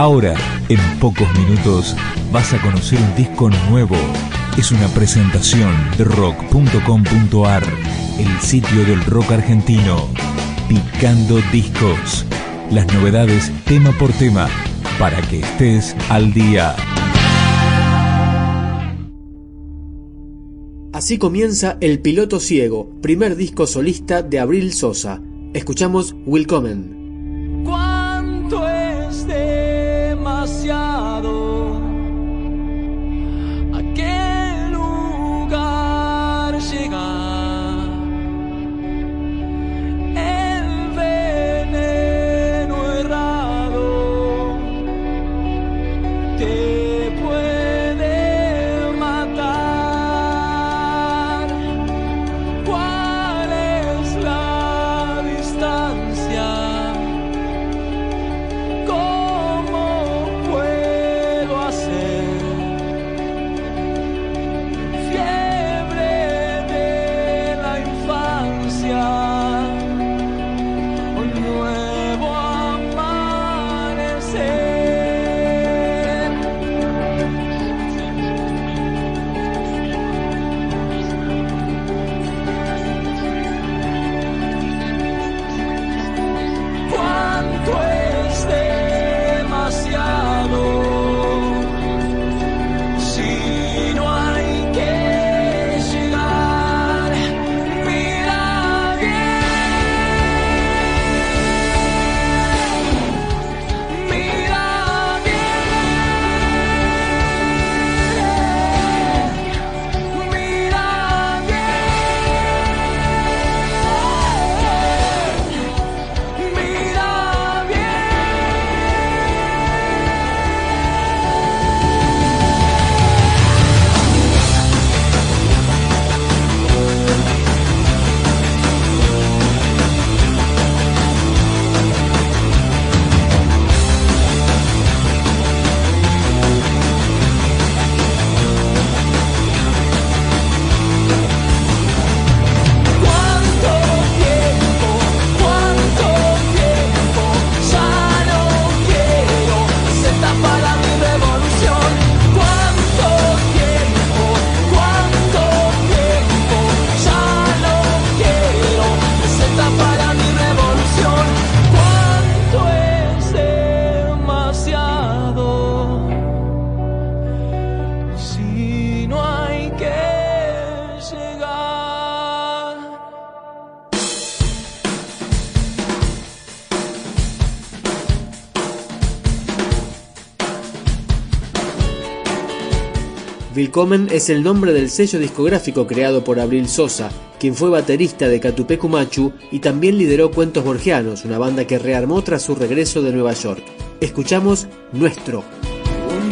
Ahora, en pocos minutos, vas a conocer un disco nuevo. Es una presentación de rock.com.ar, el sitio del rock argentino. Picando discos. Las novedades tema por tema, para que estés al día. Así comienza El Piloto Ciego, primer disco solista de Abril Sosa. Escuchamos Willkommen. Willkommen es el nombre del sello discográfico creado por Abril Sosa, quien fue baterista de Catupecu Machu y también lideró Cuentos Borgianos, una banda que rearmó tras su regreso de Nueva York. Escuchamos Nuestro. un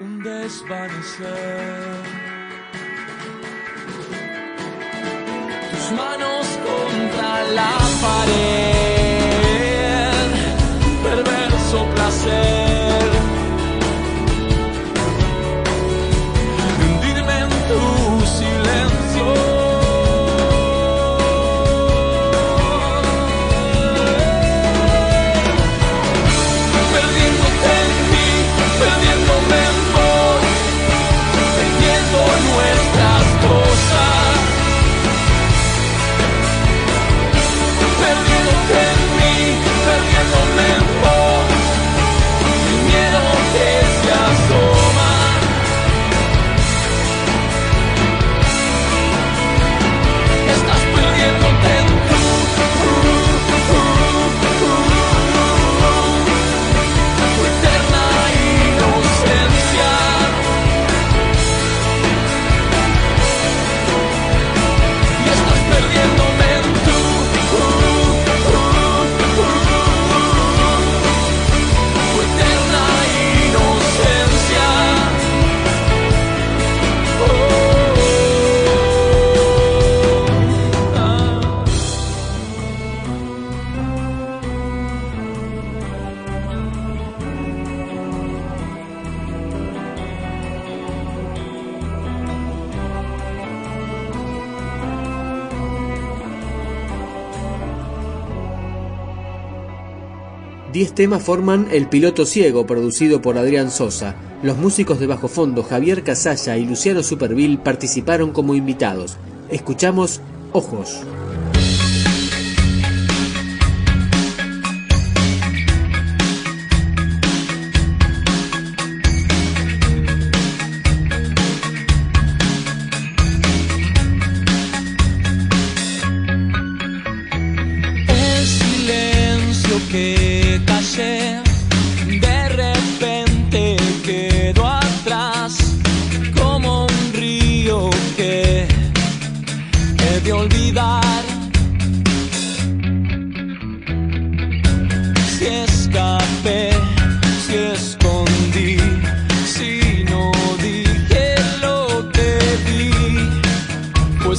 un desvanecer. Diez temas forman El Piloto Ciego, producido por Adrián Sosa. Los músicos de bajo fondo Javier Casalla y Luciano Superville participaron como invitados. Escuchamos Ojos.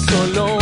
solo.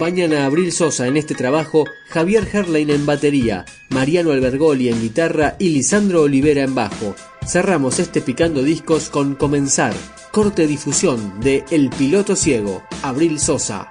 Acompañan a Abril Sosa en este trabajo Javier Herlein en batería, Mariano Albergoli en guitarra y Lisandro Olivera en bajo. Cerramos este picando discos con Comenzar, corte difusión de El Piloto Ciego, Abril Sosa.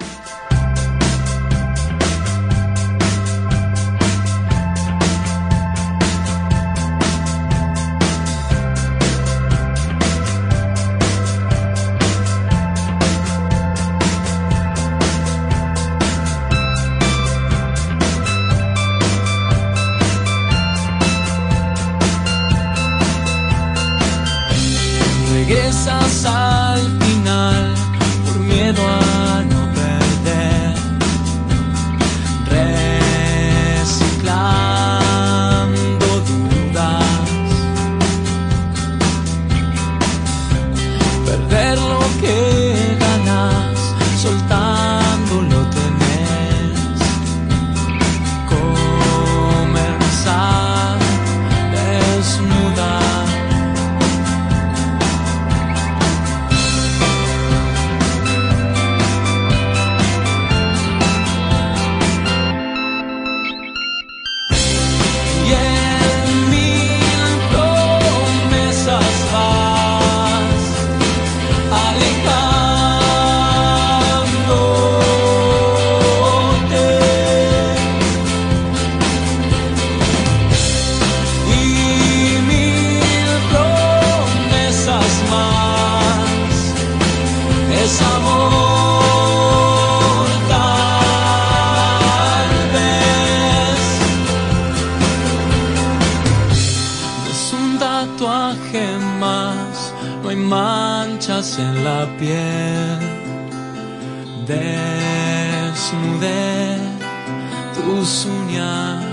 Manchas en la piel. Desnudé tus uñas.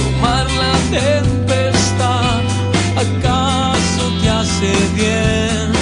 Tomar la tempestad, ¿acaso te hace bien?